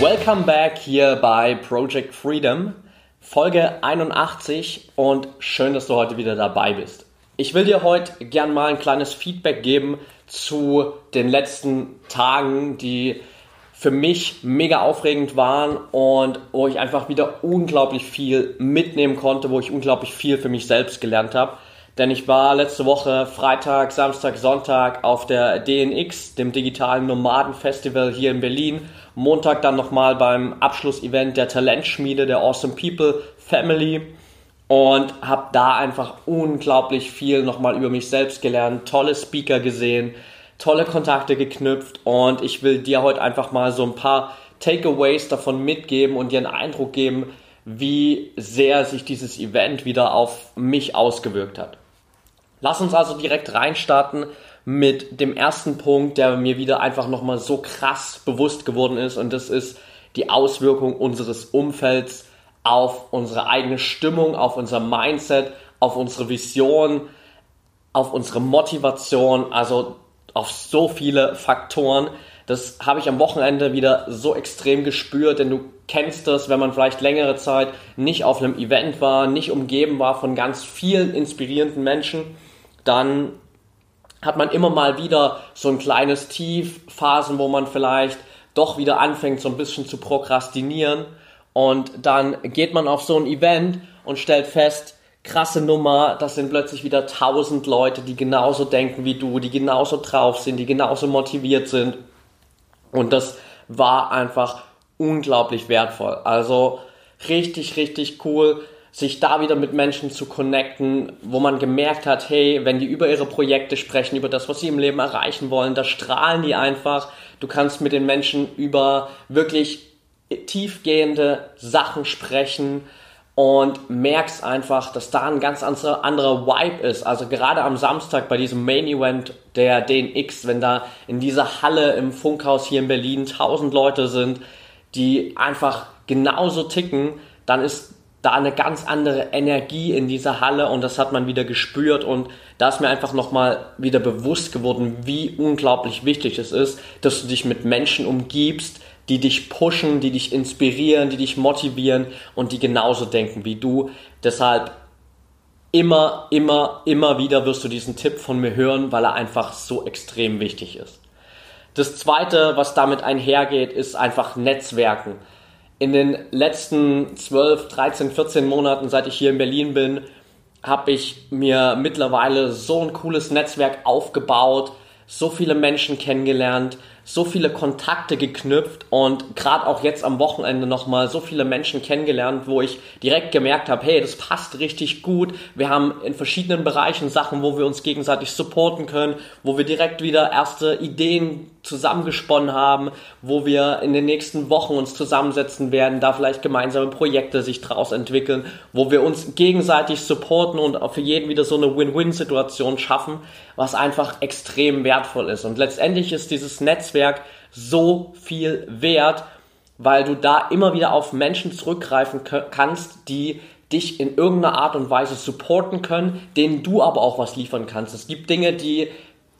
Welcome back hier bei Project Freedom, Folge 81 und schön, dass du heute wieder dabei bist. Ich will dir heute gern mal ein kleines Feedback geben zu den letzten Tagen, die für mich mega aufregend waren und wo ich einfach wieder unglaublich viel mitnehmen konnte, wo ich unglaublich viel für mich selbst gelernt habe. Denn ich war letzte Woche Freitag, Samstag, Sonntag auf der DNX, dem digitalen Nomaden-Festival hier in Berlin. Montag dann nochmal beim Abschlussevent der Talentschmiede der Awesome People Family. Und habe da einfach unglaublich viel nochmal über mich selbst gelernt, tolle Speaker gesehen, tolle Kontakte geknüpft. Und ich will dir heute einfach mal so ein paar Takeaways davon mitgeben und dir einen Eindruck geben, wie sehr sich dieses Event wieder auf mich ausgewirkt hat. Lass uns also direkt reinstarten mit dem ersten Punkt, der mir wieder einfach nochmal so krass bewusst geworden ist und das ist die Auswirkung unseres Umfelds auf unsere eigene Stimmung, auf unser Mindset, auf unsere Vision, auf unsere Motivation, also auf so viele Faktoren. Das habe ich am Wochenende wieder so extrem gespürt, denn du kennst das, wenn man vielleicht längere Zeit nicht auf einem Event war, nicht umgeben war von ganz vielen inspirierenden Menschen dann hat man immer mal wieder so ein kleines Tief, Phasen, wo man vielleicht doch wieder anfängt, so ein bisschen zu prokrastinieren. Und dann geht man auf so ein Event und stellt fest, krasse Nummer, das sind plötzlich wieder tausend Leute, die genauso denken wie du, die genauso drauf sind, die genauso motiviert sind. Und das war einfach unglaublich wertvoll. Also richtig, richtig cool sich da wieder mit Menschen zu connecten, wo man gemerkt hat, hey, wenn die über ihre Projekte sprechen, über das, was sie im Leben erreichen wollen, da strahlen die einfach. Du kannst mit den Menschen über wirklich tiefgehende Sachen sprechen und merkst einfach, dass da ein ganz anderer, anderer Vibe ist. Also gerade am Samstag bei diesem Main Event der DNX, wenn da in dieser Halle im Funkhaus hier in Berlin tausend Leute sind, die einfach genauso ticken, dann ist da eine ganz andere Energie in dieser Halle und das hat man wieder gespürt und da ist mir einfach nochmal wieder bewusst geworden, wie unglaublich wichtig es ist, dass du dich mit Menschen umgibst, die dich pushen, die dich inspirieren, die dich motivieren und die genauso denken wie du. Deshalb immer, immer, immer wieder wirst du diesen Tipp von mir hören, weil er einfach so extrem wichtig ist. Das zweite, was damit einhergeht, ist einfach Netzwerken in den letzten 12, 13, 14 Monaten, seit ich hier in Berlin bin, habe ich mir mittlerweile so ein cooles Netzwerk aufgebaut, so viele Menschen kennengelernt, so viele Kontakte geknüpft und gerade auch jetzt am Wochenende nochmal so viele Menschen kennengelernt, wo ich direkt gemerkt habe, hey, das passt richtig gut. Wir haben in verschiedenen Bereichen Sachen, wo wir uns gegenseitig supporten können, wo wir direkt wieder erste Ideen zusammengesponnen haben, wo wir in den nächsten Wochen uns zusammensetzen werden, da vielleicht gemeinsame Projekte sich daraus entwickeln, wo wir uns gegenseitig supporten und auch für jeden wieder so eine Win-Win-Situation schaffen, was einfach extrem wertvoll ist. Und letztendlich ist dieses Netzwerk so viel wert, weil du da immer wieder auf Menschen zurückgreifen kannst, die dich in irgendeiner Art und Weise supporten können, denen du aber auch was liefern kannst. Es gibt Dinge, die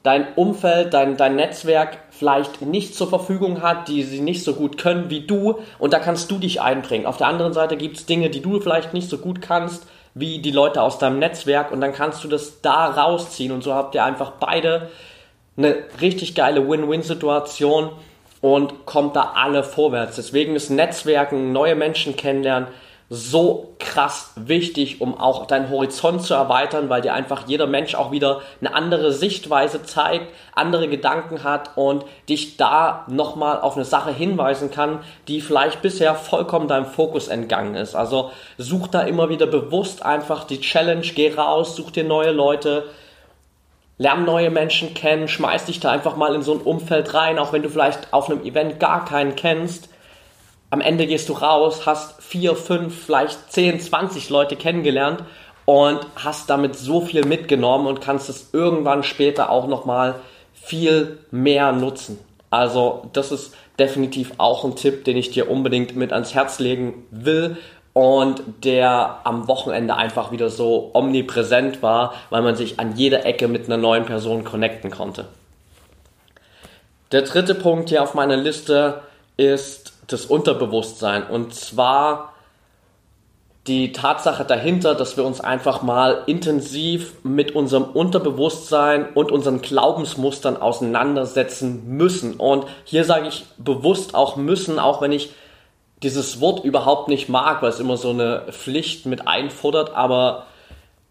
dein Umfeld, dein, dein Netzwerk vielleicht nicht zur Verfügung hat, die sie nicht so gut können wie du und da kannst du dich einbringen. Auf der anderen Seite gibt es Dinge, die du vielleicht nicht so gut kannst wie die Leute aus deinem Netzwerk und dann kannst du das da rausziehen und so habt ihr einfach beide eine richtig geile Win-Win-Situation und kommt da alle vorwärts. Deswegen ist Netzwerken, neue Menschen kennenlernen, so krass wichtig, um auch deinen Horizont zu erweitern, weil dir einfach jeder Mensch auch wieder eine andere Sichtweise zeigt, andere Gedanken hat und dich da nochmal auf eine Sache hinweisen kann, die vielleicht bisher vollkommen deinem Fokus entgangen ist. Also such da immer wieder bewusst einfach die Challenge, geh raus, such dir neue Leute, lern neue Menschen kennen, schmeiß dich da einfach mal in so ein Umfeld rein, auch wenn du vielleicht auf einem Event gar keinen kennst am Ende gehst du raus, hast vier, fünf, vielleicht zehn, zwanzig Leute kennengelernt und hast damit so viel mitgenommen und kannst es irgendwann später auch nochmal viel mehr nutzen. Also das ist definitiv auch ein Tipp, den ich dir unbedingt mit ans Herz legen will und der am Wochenende einfach wieder so omnipräsent war, weil man sich an jeder Ecke mit einer neuen Person connecten konnte. Der dritte Punkt hier auf meiner Liste ist das Unterbewusstsein und zwar die Tatsache dahinter, dass wir uns einfach mal intensiv mit unserem Unterbewusstsein und unseren Glaubensmustern auseinandersetzen müssen. Und hier sage ich bewusst auch müssen, auch wenn ich dieses Wort überhaupt nicht mag, weil es immer so eine Pflicht mit einfordert, aber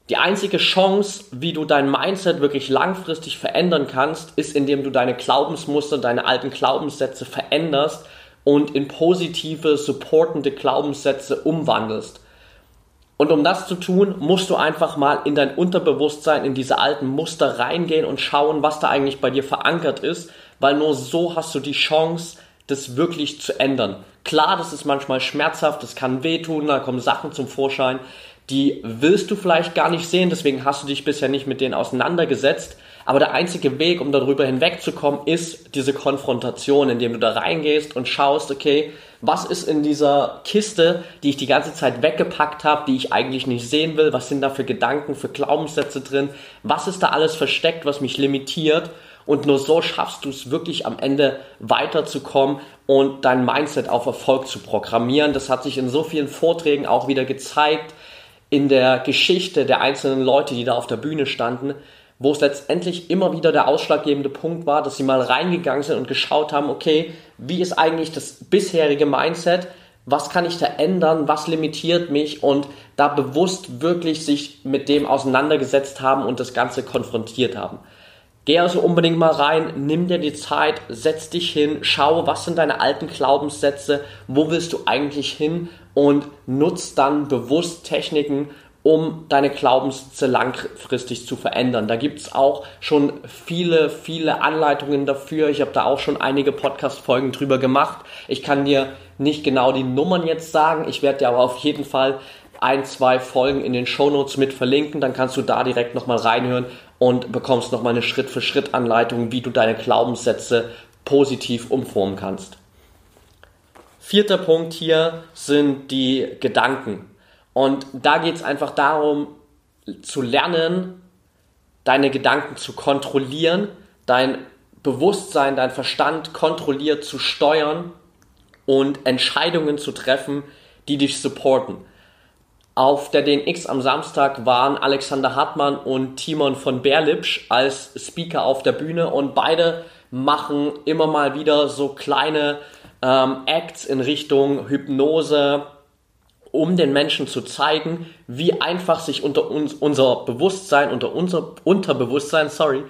die einzige Chance, wie du dein Mindset wirklich langfristig verändern kannst, ist, indem du deine Glaubensmuster, deine alten Glaubenssätze veränderst und in positive, supportende Glaubenssätze umwandelst. Und um das zu tun, musst du einfach mal in dein Unterbewusstsein, in diese alten Muster reingehen und schauen, was da eigentlich bei dir verankert ist, weil nur so hast du die Chance, das wirklich zu ändern. Klar, das ist manchmal schmerzhaft, das kann wehtun, da kommen Sachen zum Vorschein, die willst du vielleicht gar nicht sehen, deswegen hast du dich bisher nicht mit denen auseinandergesetzt. Aber der einzige Weg, um darüber hinwegzukommen, ist diese Konfrontation, indem du da reingehst und schaust, okay, was ist in dieser Kiste, die ich die ganze Zeit weggepackt habe, die ich eigentlich nicht sehen will, was sind da für Gedanken, für Glaubenssätze drin, was ist da alles versteckt, was mich limitiert? Und nur so schaffst du es wirklich am Ende weiterzukommen und dein Mindset auf Erfolg zu programmieren. Das hat sich in so vielen Vorträgen auch wieder gezeigt, in der Geschichte der einzelnen Leute, die da auf der Bühne standen, wo es letztendlich immer wieder der ausschlaggebende Punkt war, dass sie mal reingegangen sind und geschaut haben, okay, wie ist eigentlich das bisherige Mindset? Was kann ich da ändern? Was limitiert mich? Und da bewusst wirklich sich mit dem auseinandergesetzt haben und das Ganze konfrontiert haben. Geh also unbedingt mal rein, nimm dir die Zeit, setz dich hin, schau, was sind deine alten Glaubenssätze, wo willst du eigentlich hin und nutz dann bewusst Techniken, um deine Glaubenssätze langfristig zu verändern. Da gibt es auch schon viele, viele Anleitungen dafür. Ich habe da auch schon einige Podcast-Folgen drüber gemacht. Ich kann dir nicht genau die Nummern jetzt sagen. Ich werde dir aber auf jeden Fall ein, zwei Folgen in den Shownotes mit verlinken. Dann kannst du da direkt nochmal reinhören und bekommst nochmal eine Schritt-für-Schritt-Anleitung, wie du deine Glaubenssätze positiv umformen kannst. Vierter Punkt hier sind die Gedanken. Und da geht es einfach darum, zu lernen, deine Gedanken zu kontrollieren, dein Bewusstsein, dein Verstand kontrolliert zu steuern und Entscheidungen zu treffen, die dich supporten. Auf der DNX am Samstag waren Alexander Hartmann und Timon von Berlipsch als Speaker auf der Bühne und beide machen immer mal wieder so kleine ähm, Acts in Richtung Hypnose, um den Menschen zu zeigen, wie einfach sich unter uns, unser Bewusstsein, unter unser Unterbewusstsein, sorry,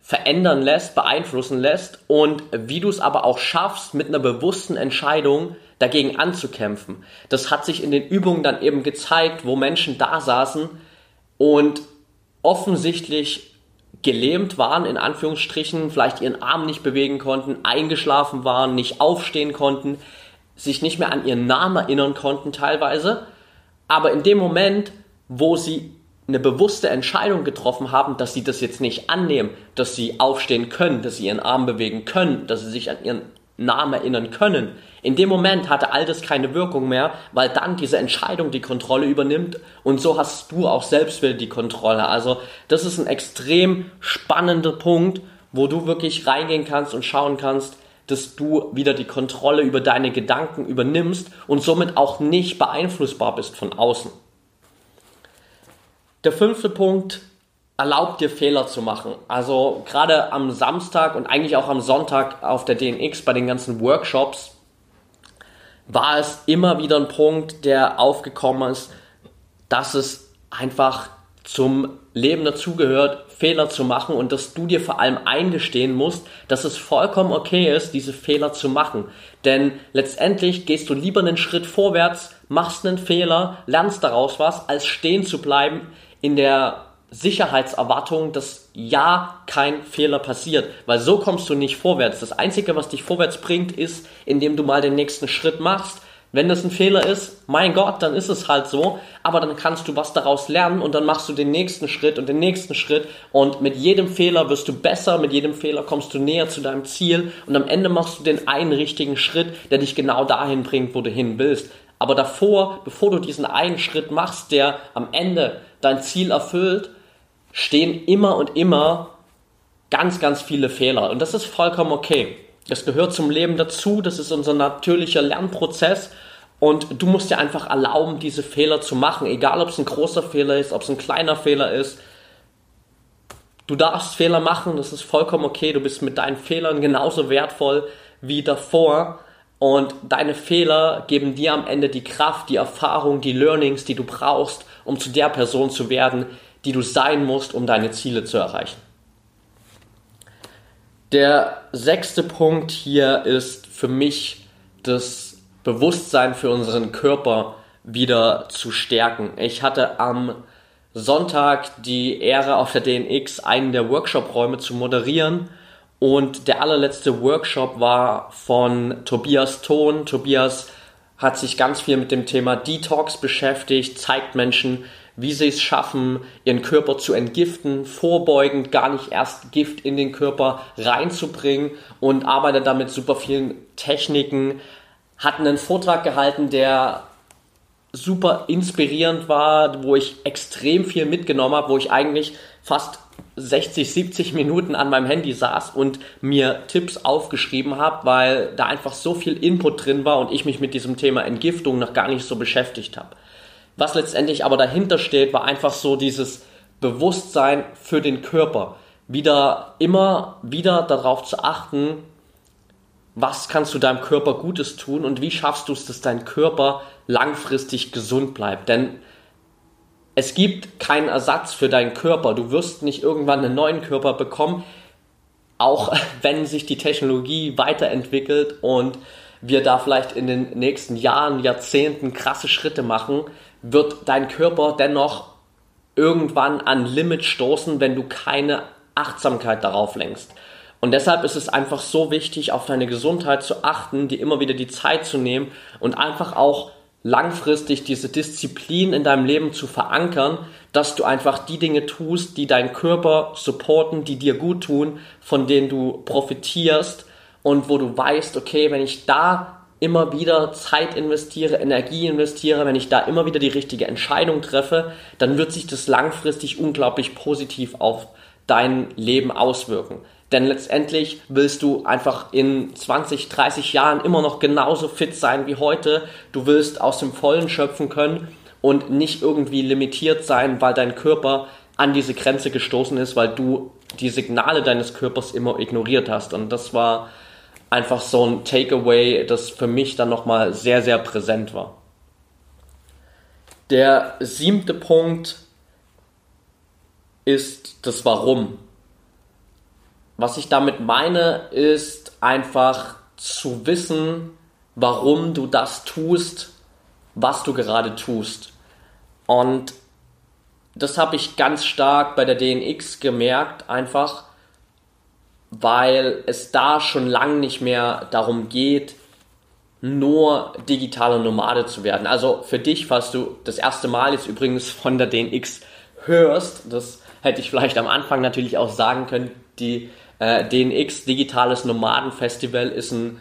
verändern lässt, beeinflussen lässt und wie du es aber auch schaffst, mit einer bewussten Entscheidung dagegen anzukämpfen. Das hat sich in den Übungen dann eben gezeigt, wo Menschen da saßen und offensichtlich gelähmt waren, in Anführungsstrichen, vielleicht ihren Arm nicht bewegen konnten, eingeschlafen waren, nicht aufstehen konnten, sich nicht mehr an ihren Namen erinnern konnten teilweise, aber in dem Moment, wo sie eine bewusste Entscheidung getroffen haben, dass sie das jetzt nicht annehmen, dass sie aufstehen können, dass sie ihren Arm bewegen können, dass sie sich an ihren Namen erinnern können. In dem Moment hatte all das keine Wirkung mehr, weil dann diese Entscheidung die Kontrolle übernimmt und so hast du auch selbst wieder die Kontrolle. Also das ist ein extrem spannender Punkt, wo du wirklich reingehen kannst und schauen kannst, dass du wieder die Kontrolle über deine Gedanken übernimmst und somit auch nicht beeinflussbar bist von außen. Der fünfte Punkt erlaubt dir Fehler zu machen. Also gerade am Samstag und eigentlich auch am Sonntag auf der DNX bei den ganzen Workshops war es immer wieder ein Punkt, der aufgekommen ist, dass es einfach zum Leben dazugehört, Fehler zu machen und dass du dir vor allem eingestehen musst, dass es vollkommen okay ist, diese Fehler zu machen. Denn letztendlich gehst du lieber einen Schritt vorwärts, machst einen Fehler, lernst daraus was, als stehen zu bleiben in der Sicherheitserwartung, dass ja kein Fehler passiert, weil so kommst du nicht vorwärts. Das Einzige, was dich vorwärts bringt, ist, indem du mal den nächsten Schritt machst. Wenn das ein Fehler ist, mein Gott, dann ist es halt so, aber dann kannst du was daraus lernen und dann machst du den nächsten Schritt und den nächsten Schritt und mit jedem Fehler wirst du besser, mit jedem Fehler kommst du näher zu deinem Ziel und am Ende machst du den einen richtigen Schritt, der dich genau dahin bringt, wo du hin willst. Aber davor, bevor du diesen einen Schritt machst, der am Ende dein Ziel erfüllt, stehen immer und immer ganz, ganz viele Fehler. Und das ist vollkommen okay. Das gehört zum Leben dazu. Das ist unser natürlicher Lernprozess. Und du musst dir einfach erlauben, diese Fehler zu machen. Egal, ob es ein großer Fehler ist, ob es ein kleiner Fehler ist. Du darfst Fehler machen. Das ist vollkommen okay. Du bist mit deinen Fehlern genauso wertvoll wie davor. Und deine Fehler geben dir am Ende die Kraft, die Erfahrung, die Learnings, die du brauchst, um zu der Person zu werden, die du sein musst, um deine Ziele zu erreichen. Der sechste Punkt hier ist für mich das Bewusstsein für unseren Körper wieder zu stärken. Ich hatte am Sonntag die Ehre auf der DNX einen der Workshop-Räume zu moderieren und der allerletzte Workshop war von Tobias Thon. Tobias hat sich ganz viel mit dem Thema Detox beschäftigt, zeigt Menschen, wie sie es schaffen, ihren Körper zu entgiften, vorbeugend gar nicht erst Gift in den Körper reinzubringen und arbeitet damit super vielen Techniken. Hat einen Vortrag gehalten, der super inspirierend war, wo ich extrem viel mitgenommen habe, wo ich eigentlich fast 60, 70 Minuten an meinem Handy saß und mir Tipps aufgeschrieben habe, weil da einfach so viel Input drin war und ich mich mit diesem Thema Entgiftung noch gar nicht so beschäftigt habe. Was letztendlich aber dahinter steht, war einfach so dieses Bewusstsein für den Körper. Wieder immer wieder darauf zu achten, was kannst du deinem Körper Gutes tun und wie schaffst du es, dass dein Körper langfristig gesund bleibt. Denn es gibt keinen Ersatz für deinen Körper. Du wirst nicht irgendwann einen neuen Körper bekommen, auch wenn sich die Technologie weiterentwickelt und wir da vielleicht in den nächsten Jahren, Jahrzehnten krasse Schritte machen, wird dein Körper dennoch irgendwann an Limit stoßen, wenn du keine Achtsamkeit darauf lenkst. Und deshalb ist es einfach so wichtig, auf deine Gesundheit zu achten, dir immer wieder die Zeit zu nehmen und einfach auch langfristig diese Disziplin in deinem Leben zu verankern, dass du einfach die Dinge tust, die deinen Körper supporten, die dir gut tun, von denen du profitierst und wo du weißt, okay, wenn ich da immer wieder Zeit investiere, Energie investiere, wenn ich da immer wieder die richtige Entscheidung treffe, dann wird sich das langfristig unglaublich positiv auf dein Leben auswirken. Denn letztendlich willst du einfach in 20, 30 Jahren immer noch genauso fit sein wie heute. Du willst aus dem Vollen schöpfen können und nicht irgendwie limitiert sein, weil dein Körper an diese Grenze gestoßen ist, weil du die Signale deines Körpers immer ignoriert hast. Und das war einfach so ein Takeaway, das für mich dann nochmal sehr, sehr präsent war. Der siebte Punkt ist das Warum. Was ich damit meine, ist einfach zu wissen, warum du das tust, was du gerade tust. Und das habe ich ganz stark bei der DNX gemerkt, einfach weil es da schon lange nicht mehr darum geht, nur digitaler Nomade zu werden. Also für dich, falls du das erste Mal jetzt übrigens von der DNX hörst, das hätte ich vielleicht am Anfang natürlich auch sagen können, die äh, DNX Digitales Nomaden Festival ist ein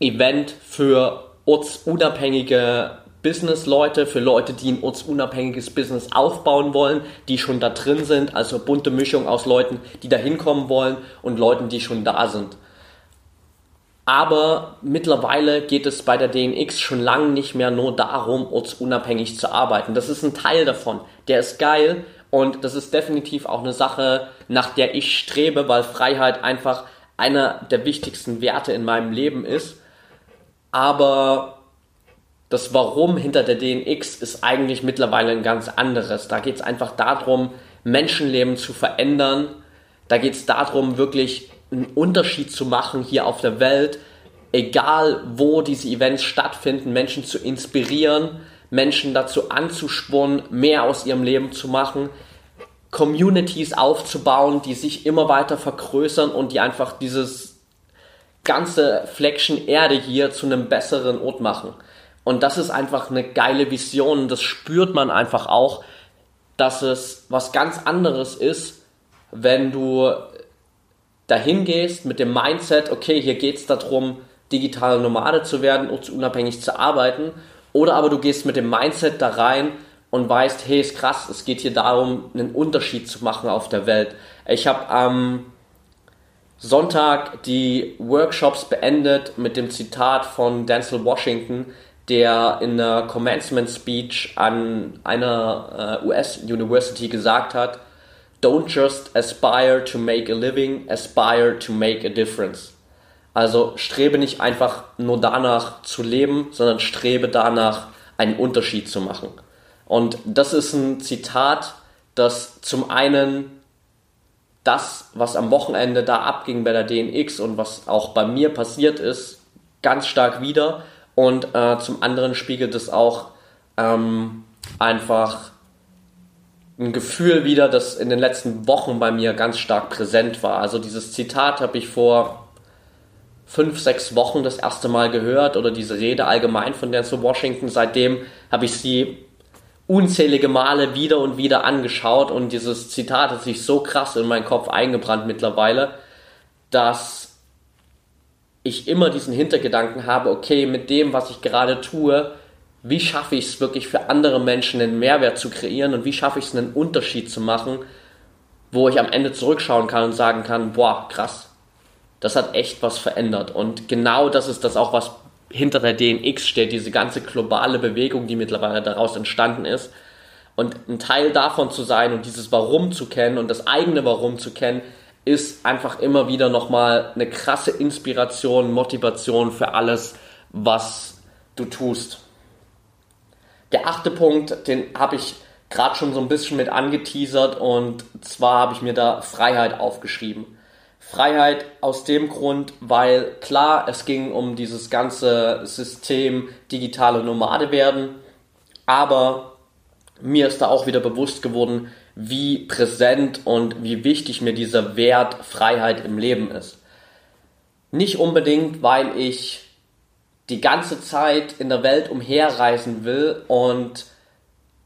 Event für ortsunabhängige Business-Leute, für Leute, die ein ortsunabhängiges Business aufbauen wollen, die schon da drin sind, also bunte Mischung aus Leuten, die da hinkommen wollen und Leuten, die schon da sind. Aber mittlerweile geht es bei der DNX schon lange nicht mehr nur darum, ortsunabhängig zu arbeiten. Das ist ein Teil davon. Der ist geil, und das ist definitiv auch eine Sache, nach der ich strebe, weil Freiheit einfach einer der wichtigsten Werte in meinem Leben ist. Aber das Warum hinter der DNX ist eigentlich mittlerweile ein ganz anderes. Da geht es einfach darum, Menschenleben zu verändern. Da geht es darum, wirklich einen Unterschied zu machen hier auf der Welt, egal wo diese Events stattfinden, Menschen zu inspirieren, Menschen dazu anzuspornen, mehr aus ihrem Leben zu machen. Communities aufzubauen, die sich immer weiter vergrößern und die einfach dieses ganze Fleckchen Erde hier zu einem besseren Ort machen. Und das ist einfach eine geile Vision. Das spürt man einfach auch, dass es was ganz anderes ist, wenn du dahin gehst mit dem Mindset, okay, hier geht es darum, digitale Nomade zu werden, unabhängig zu arbeiten. Oder aber du gehst mit dem Mindset da rein und weißt, hey, ist krass, es geht hier darum, einen Unterschied zu machen auf der Welt. Ich habe am Sonntag die Workshops beendet mit dem Zitat von Denzel Washington, der in der Commencement Speech an einer äh, US University gesagt hat, Don't just aspire to make a living, aspire to make a difference. Also strebe nicht einfach nur danach zu leben, sondern strebe danach, einen Unterschied zu machen. Und das ist ein Zitat, das zum einen das, was am Wochenende da abging bei der DNX und was auch bei mir passiert ist, ganz stark wieder. Und äh, zum anderen spiegelt es auch ähm, einfach ein Gefühl wieder, das in den letzten Wochen bei mir ganz stark präsent war. Also dieses Zitat habe ich vor fünf, sechs Wochen das erste Mal gehört oder diese Rede allgemein von Denzel Washington. Seitdem habe ich sie unzählige Male wieder und wieder angeschaut und dieses Zitat hat sich so krass in meinen Kopf eingebrannt mittlerweile, dass ich immer diesen Hintergedanken habe, okay, mit dem, was ich gerade tue, wie schaffe ich es wirklich für andere Menschen einen Mehrwert zu kreieren und wie schaffe ich es einen Unterschied zu machen, wo ich am Ende zurückschauen kann und sagen kann, boah, krass, das hat echt was verändert. Und genau das ist das auch, was hinter der DNX steht, diese ganze globale Bewegung, die mittlerweile daraus entstanden ist. Und ein Teil davon zu sein und dieses Warum zu kennen und das eigene Warum zu kennen, ist einfach immer wieder nochmal eine krasse Inspiration, Motivation für alles, was du tust. Der achte Punkt, den habe ich gerade schon so ein bisschen mit angeteasert und zwar habe ich mir da Freiheit aufgeschrieben. Freiheit aus dem Grund, weil klar, es ging um dieses ganze System digitale Nomade werden, aber mir ist da auch wieder bewusst geworden, wie präsent und wie wichtig mir dieser Wert Freiheit im Leben ist. Nicht unbedingt, weil ich die ganze Zeit in der Welt umherreisen will und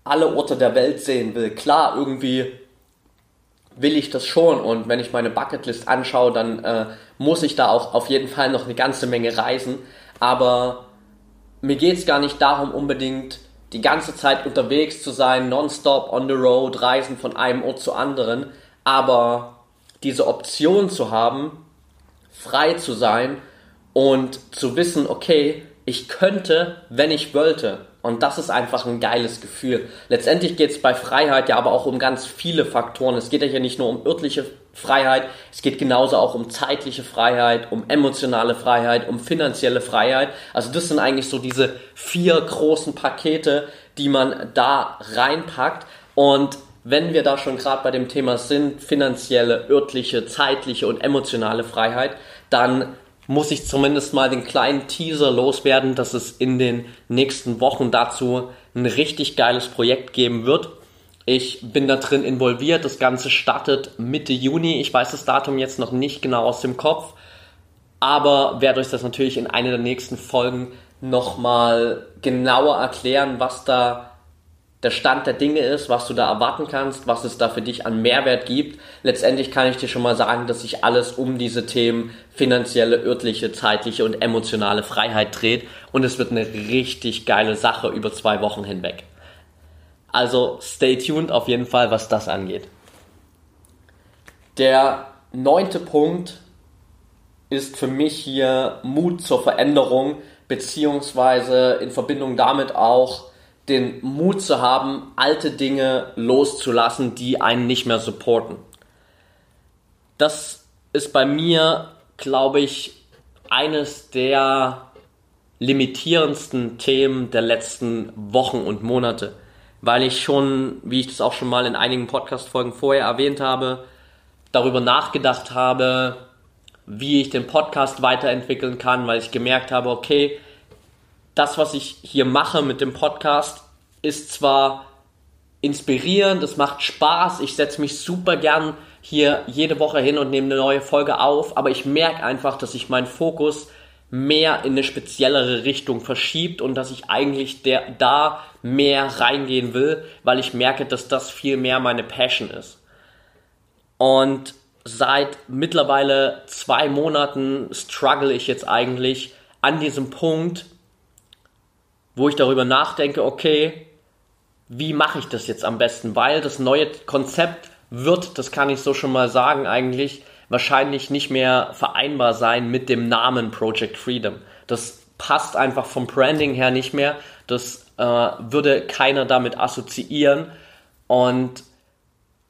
alle Orte der Welt sehen will. Klar, irgendwie will ich das schon und wenn ich meine Bucketlist anschaue, dann äh, muss ich da auch auf jeden Fall noch eine ganze Menge reisen. Aber mir geht es gar nicht darum, unbedingt die ganze Zeit unterwegs zu sein, nonstop on the road, reisen von einem Ort zu anderen. Aber diese Option zu haben, frei zu sein und zu wissen, okay, ich könnte, wenn ich wollte. Und das ist einfach ein geiles Gefühl. Letztendlich geht es bei Freiheit ja aber auch um ganz viele Faktoren. Es geht ja hier nicht nur um örtliche Freiheit, es geht genauso auch um zeitliche Freiheit, um emotionale Freiheit, um finanzielle Freiheit. Also das sind eigentlich so diese vier großen Pakete, die man da reinpackt. Und wenn wir da schon gerade bei dem Thema sind, finanzielle, örtliche, zeitliche und emotionale Freiheit, dann muss ich zumindest mal den kleinen Teaser loswerden, dass es in den nächsten Wochen dazu ein richtig geiles Projekt geben wird. Ich bin da drin involviert. Das Ganze startet Mitte Juni. Ich weiß das Datum jetzt noch nicht genau aus dem Kopf, aber werde euch das natürlich in einer der nächsten Folgen nochmal genauer erklären, was da der Stand der Dinge ist, was du da erwarten kannst, was es da für dich an Mehrwert gibt. Letztendlich kann ich dir schon mal sagen, dass sich alles um diese Themen finanzielle, örtliche, zeitliche und emotionale Freiheit dreht und es wird eine richtig geile Sache über zwei Wochen hinweg. Also stay tuned auf jeden Fall, was das angeht. Der neunte Punkt ist für mich hier Mut zur Veränderung, beziehungsweise in Verbindung damit auch den Mut zu haben, alte Dinge loszulassen, die einen nicht mehr supporten. Das ist bei mir, glaube ich, eines der limitierendsten Themen der letzten Wochen und Monate, weil ich schon, wie ich das auch schon mal in einigen Podcast-Folgen vorher erwähnt habe, darüber nachgedacht habe, wie ich den Podcast weiterentwickeln kann, weil ich gemerkt habe, okay, das, was ich hier mache mit dem Podcast, ist zwar inspirierend, es macht Spaß, ich setze mich super gern hier jede Woche hin und nehme eine neue Folge auf, aber ich merke einfach, dass ich meinen Fokus mehr in eine speziellere Richtung verschiebt und dass ich eigentlich der, da mehr reingehen will, weil ich merke, dass das viel mehr meine Passion ist. Und seit mittlerweile zwei Monaten struggle ich jetzt eigentlich an diesem Punkt, wo ich darüber nachdenke, okay, wie mache ich das jetzt am besten? Weil das neue Konzept wird, das kann ich so schon mal sagen, eigentlich wahrscheinlich nicht mehr vereinbar sein mit dem Namen Project Freedom. Das passt einfach vom Branding her nicht mehr. Das äh, würde keiner damit assoziieren. Und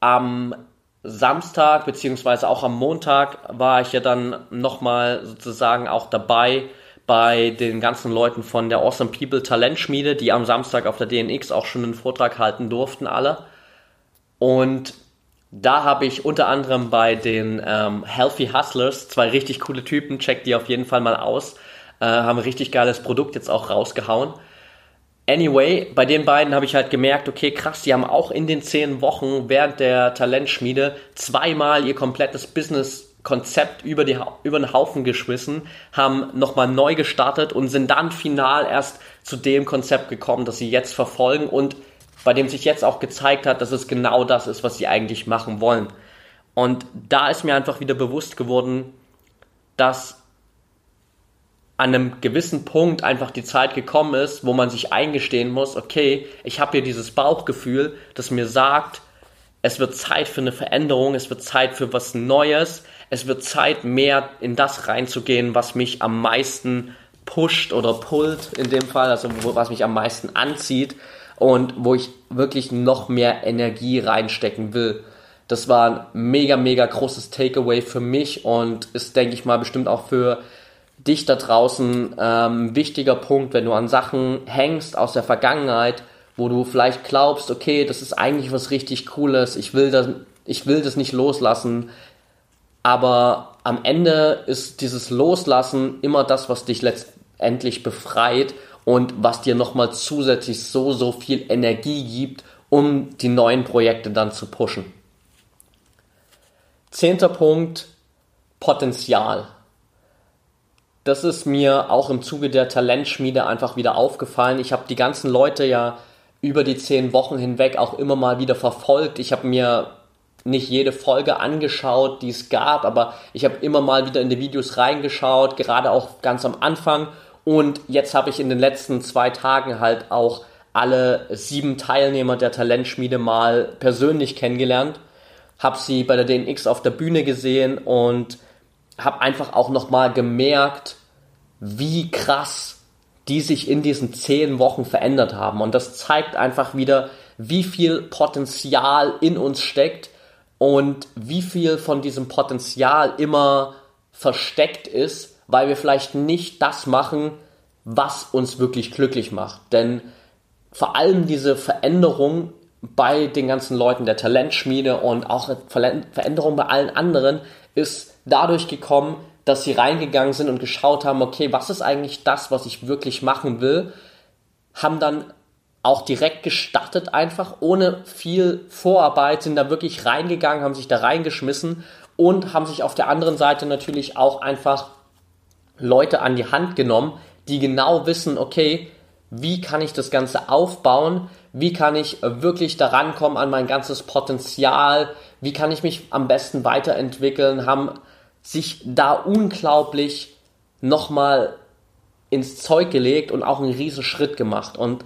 am Samstag beziehungsweise auch am Montag war ich ja dann nochmal sozusagen auch dabei bei den ganzen Leuten von der Awesome People Talentschmiede, die am Samstag auf der DNX auch schon einen Vortrag halten durften, alle. Und da habe ich unter anderem bei den ähm, Healthy Hustlers zwei richtig coole Typen, checkt die auf jeden Fall mal aus, äh, haben ein richtig geiles Produkt jetzt auch rausgehauen. Anyway, bei den beiden habe ich halt gemerkt, okay, krass, die haben auch in den zehn Wochen während der Talentschmiede zweimal ihr komplettes Business-Konzept über, die, über den Haufen geschmissen, haben nochmal neu gestartet und sind dann final erst zu dem Konzept gekommen, das sie jetzt verfolgen und bei dem sich jetzt auch gezeigt hat, dass es genau das ist, was sie eigentlich machen wollen. Und da ist mir einfach wieder bewusst geworden, dass an einem gewissen Punkt einfach die Zeit gekommen ist, wo man sich eingestehen muss, okay, ich habe hier dieses Bauchgefühl, das mir sagt, es wird Zeit für eine Veränderung, es wird Zeit für was Neues, es wird Zeit mehr in das reinzugehen, was mich am meisten pusht oder pullt in dem Fall, also was mich am meisten anzieht und wo ich wirklich noch mehr Energie reinstecken will. Das war ein mega, mega großes Takeaway für mich und ist, denke ich mal, bestimmt auch für dich da draußen ähm, ein wichtiger Punkt, wenn du an Sachen hängst aus der Vergangenheit, wo du vielleicht glaubst, okay, das ist eigentlich was richtig Cooles, ich will das, ich will das nicht loslassen, aber am Ende ist dieses Loslassen immer das, was dich letztendlich befreit und was dir nochmal zusätzlich so, so viel Energie gibt, um die neuen Projekte dann zu pushen. Zehnter Punkt, Potenzial das ist mir auch im Zuge der Talentschmiede einfach wieder aufgefallen. Ich habe die ganzen Leute ja über die zehn Wochen hinweg auch immer mal wieder verfolgt. Ich habe mir nicht jede Folge angeschaut, die es gab, aber ich habe immer mal wieder in die Videos reingeschaut, gerade auch ganz am Anfang. Und jetzt habe ich in den letzten zwei Tagen halt auch alle sieben Teilnehmer der Talentschmiede mal persönlich kennengelernt, habe sie bei der DNX auf der Bühne gesehen und habe einfach auch nochmal gemerkt, wie krass die sich in diesen zehn Wochen verändert haben. Und das zeigt einfach wieder, wie viel Potenzial in uns steckt und wie viel von diesem Potenzial immer versteckt ist, weil wir vielleicht nicht das machen, was uns wirklich glücklich macht. Denn vor allem diese Veränderung bei den ganzen Leuten der Talentschmiede und auch Veränderung bei allen anderen ist dadurch gekommen, dass sie reingegangen sind und geschaut haben, okay, was ist eigentlich das, was ich wirklich machen will, haben dann auch direkt gestartet, einfach ohne viel Vorarbeit, sind da wirklich reingegangen, haben sich da reingeschmissen und haben sich auf der anderen Seite natürlich auch einfach Leute an die Hand genommen, die genau wissen, okay, wie kann ich das Ganze aufbauen, wie kann ich wirklich daran kommen an mein ganzes Potenzial, wie kann ich mich am besten weiterentwickeln, haben sich da unglaublich nochmal ins Zeug gelegt und auch einen riesen Schritt gemacht. Und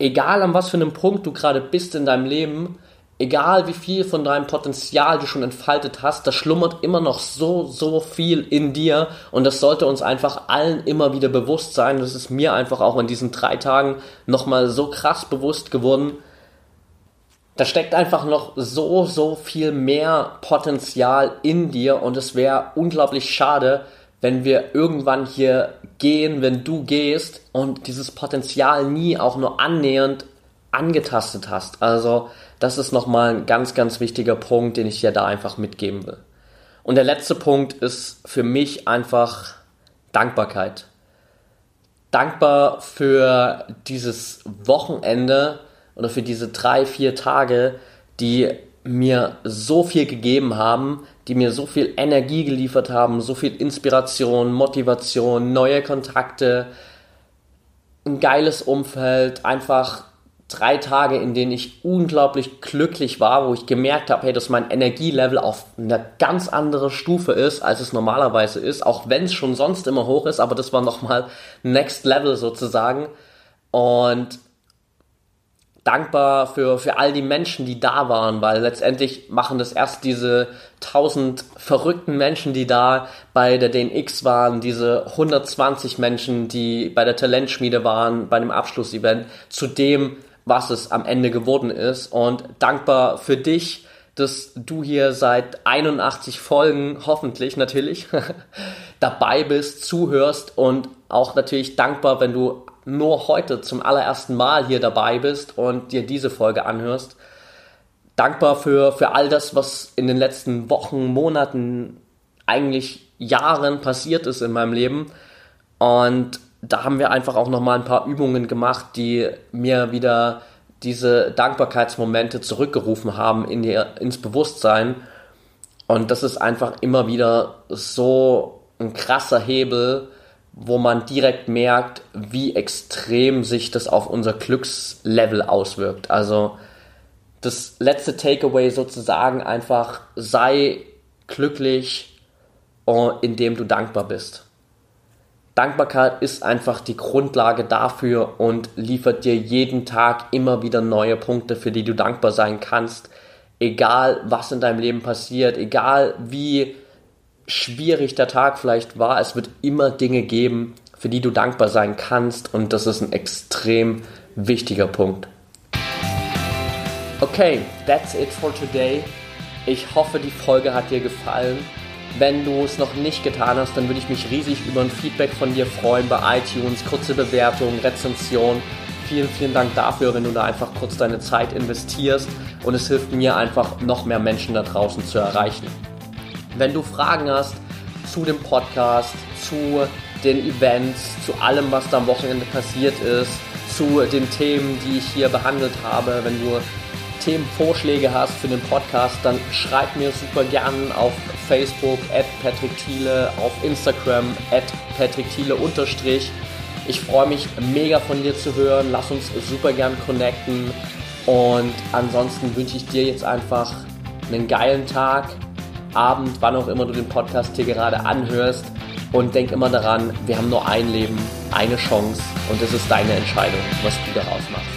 egal an was für einem Punkt du gerade bist in deinem Leben, egal wie viel von deinem Potenzial du schon entfaltet hast, da schlummert immer noch so, so viel in dir und das sollte uns einfach allen immer wieder bewusst sein. Das ist mir einfach auch in diesen drei Tagen nochmal so krass bewusst geworden, da steckt einfach noch so, so viel mehr Potenzial in dir und es wäre unglaublich schade, wenn wir irgendwann hier gehen, wenn du gehst und dieses Potenzial nie auch nur annähernd angetastet hast. Also das ist nochmal ein ganz, ganz wichtiger Punkt, den ich dir da einfach mitgeben will. Und der letzte Punkt ist für mich einfach Dankbarkeit. Dankbar für dieses Wochenende, oder für diese drei, vier Tage, die mir so viel gegeben haben, die mir so viel Energie geliefert haben, so viel Inspiration, Motivation, neue Kontakte, ein geiles Umfeld, einfach drei Tage, in denen ich unglaublich glücklich war, wo ich gemerkt habe, hey, dass mein Energielevel auf einer ganz andere Stufe ist, als es normalerweise ist, auch wenn es schon sonst immer hoch ist, aber das war nochmal Next Level sozusagen. Und dankbar für, für all die Menschen, die da waren, weil letztendlich machen das erst diese tausend verrückten Menschen, die da bei der DNX waren, diese 120 Menschen, die bei der Talentschmiede waren, bei dem Abschlussevent, zu dem, was es am Ende geworden ist. Und dankbar für dich, dass du hier seit 81 Folgen, hoffentlich natürlich, dabei bist, zuhörst und auch natürlich dankbar, wenn du nur heute zum allerersten Mal hier dabei bist und dir diese Folge anhörst. Dankbar für, für all das, was in den letzten Wochen, Monaten, eigentlich Jahren passiert ist in meinem Leben. Und da haben wir einfach auch nochmal ein paar Übungen gemacht, die mir wieder diese Dankbarkeitsmomente zurückgerufen haben in die, ins Bewusstsein. Und das ist einfach immer wieder so ein krasser Hebel, wo man direkt merkt, wie extrem sich das auf unser Glückslevel auswirkt. Also das letzte Takeaway sozusagen einfach sei glücklich, äh, indem du dankbar bist. Dankbarkeit ist einfach die Grundlage dafür und liefert dir jeden Tag immer wieder neue Punkte, für die du dankbar sein kannst. Egal, was in deinem Leben passiert, egal wie schwierig der Tag vielleicht war, es wird immer Dinge geben, für die du dankbar sein kannst und das ist ein extrem wichtiger Punkt. Okay, that's it for today. Ich hoffe, die Folge hat dir gefallen. Wenn du es noch nicht getan hast, dann würde ich mich riesig über ein Feedback von dir freuen bei iTunes, kurze Bewertung, Rezension. Vielen, vielen Dank dafür, wenn du da einfach kurz deine Zeit investierst und es hilft mir einfach, noch mehr Menschen da draußen zu erreichen. Wenn du Fragen hast zu dem Podcast, zu den Events, zu allem, was da am Wochenende passiert ist, zu den Themen, die ich hier behandelt habe, wenn du Themenvorschläge hast für den Podcast, dann schreib mir super gern auf Facebook at Patrick Thiele, auf Instagram at Patrick Thiele unterstrich. Ich freue mich mega von dir zu hören. Lass uns super gern connecten. Und ansonsten wünsche ich dir jetzt einfach einen geilen Tag, Abend, wann auch immer du den Podcast hier gerade anhörst. Und denk immer daran, wir haben nur ein Leben, eine Chance und es ist deine Entscheidung, was du daraus machst.